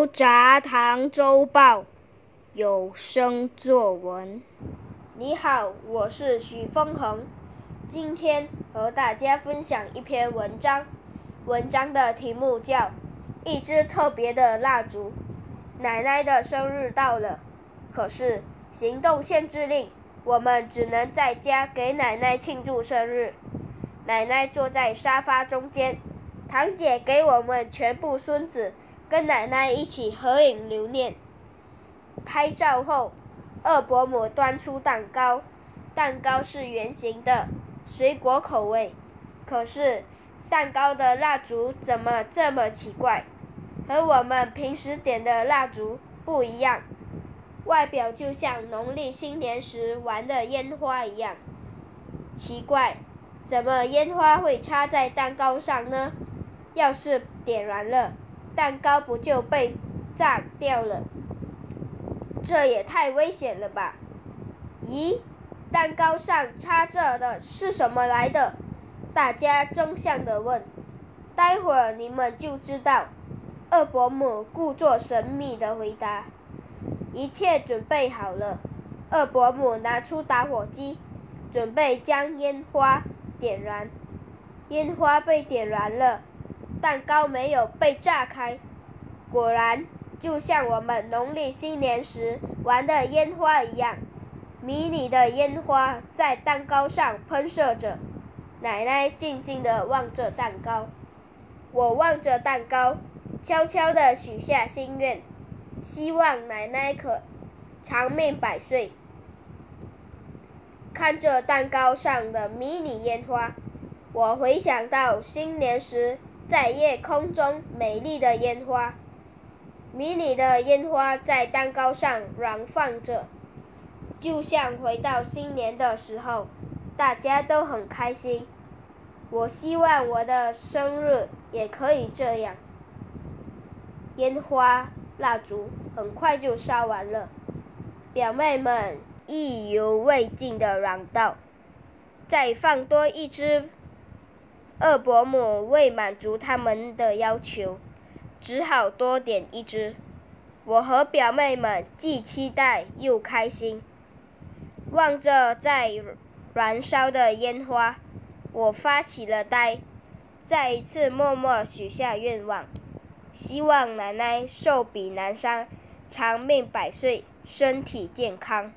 牛轧糖周报有声作文。你好，我是许峰恒，今天和大家分享一篇文章。文章的题目叫《一支特别的蜡烛》。奶奶的生日到了，可是行动限制令，我们只能在家给奶奶庆祝生日。奶奶坐在沙发中间，堂姐给我们全部孙子。跟奶奶一起合影留念。拍照后，二伯母端出蛋糕，蛋糕是圆形的，水果口味。可是，蛋糕的蜡烛怎么这么奇怪？和我们平时点的蜡烛不一样，外表就像农历新年时玩的烟花一样。奇怪，怎么烟花会插在蛋糕上呢？要是点燃了？蛋糕不就被炸掉了？这也太危险了吧！咦，蛋糕上插着的是什么来的？大家争相的问。待会儿你们就知道。二伯母故作神秘的回答。一切准备好了，二伯母拿出打火机，准备将烟花点燃。烟花被点燃了。蛋糕没有被炸开，果然就像我们农历新年时玩的烟花一样，迷你的烟花在蛋糕上喷射着。奶奶静静地望着蛋糕，我望着蛋糕，悄悄地许下心愿，希望奶奶可长命百岁。看着蛋糕上的迷你烟花，我回想到新年时。在夜空中，美丽的烟花，迷你的烟花在蛋糕上燃放着，就像回到新年的时候，大家都很开心。我希望我的生日也可以这样。烟花蜡烛很快就烧完了，表妹们意犹未尽地嚷道：“再放多一支。”二伯母为满足他们的要求，只好多点一支。我和表妹们既期待又开心，望着在燃烧的烟花，我发起了呆，再一次默默许下愿望，希望奶奶寿比南山，长命百岁，身体健康。